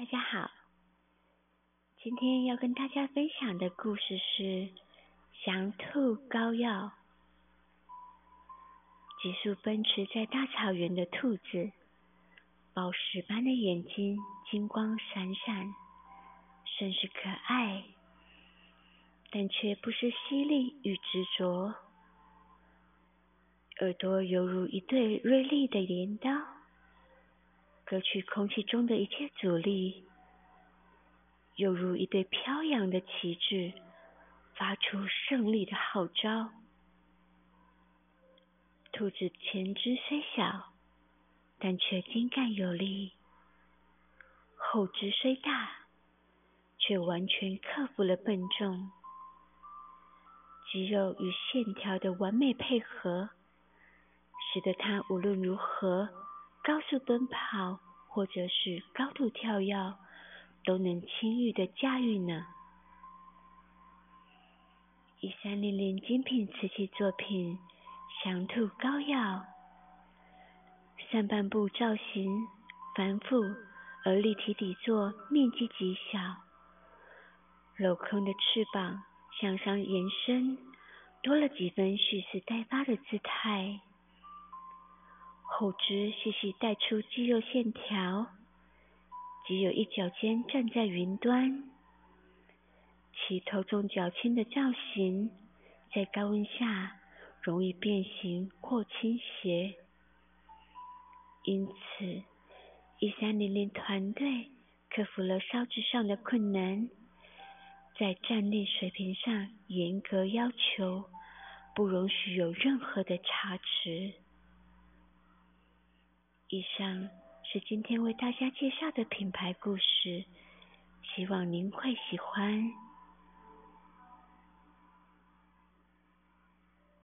大家好，今天要跟大家分享的故事是《翔兔膏药》。急速奔驰在大草原的兔子，宝石般的眼睛，金光闪闪，甚是可爱，但却不失犀利与执着。耳朵犹如一对锐利的镰刀，隔去空气中的一切阻力，犹如一对飘扬的旗帜，发出胜利的号召。兔子前肢虽小，但却精干有力；后肢虽大，却完全克服了笨重。肌肉与线条的完美配合，使得它无论如何高速奔跑，或者是高度跳跃，都能轻易的驾驭呢。一三零零精品瓷器作品。翔兔膏药，上半部造型繁复而立体底座面积极小，镂空的翅膀向上延伸，多了几分蓄势待发的姿态。后肢细细带出肌肉线条，只有一脚尖站在云端，其头重脚轻的造型，在高温下。容易变形或倾斜，因此，一三零零团队克服了烧制上的困难，在站立水平上严格要求，不容许有任何的差池。以上是今天为大家介绍的品牌故事，希望您会喜欢。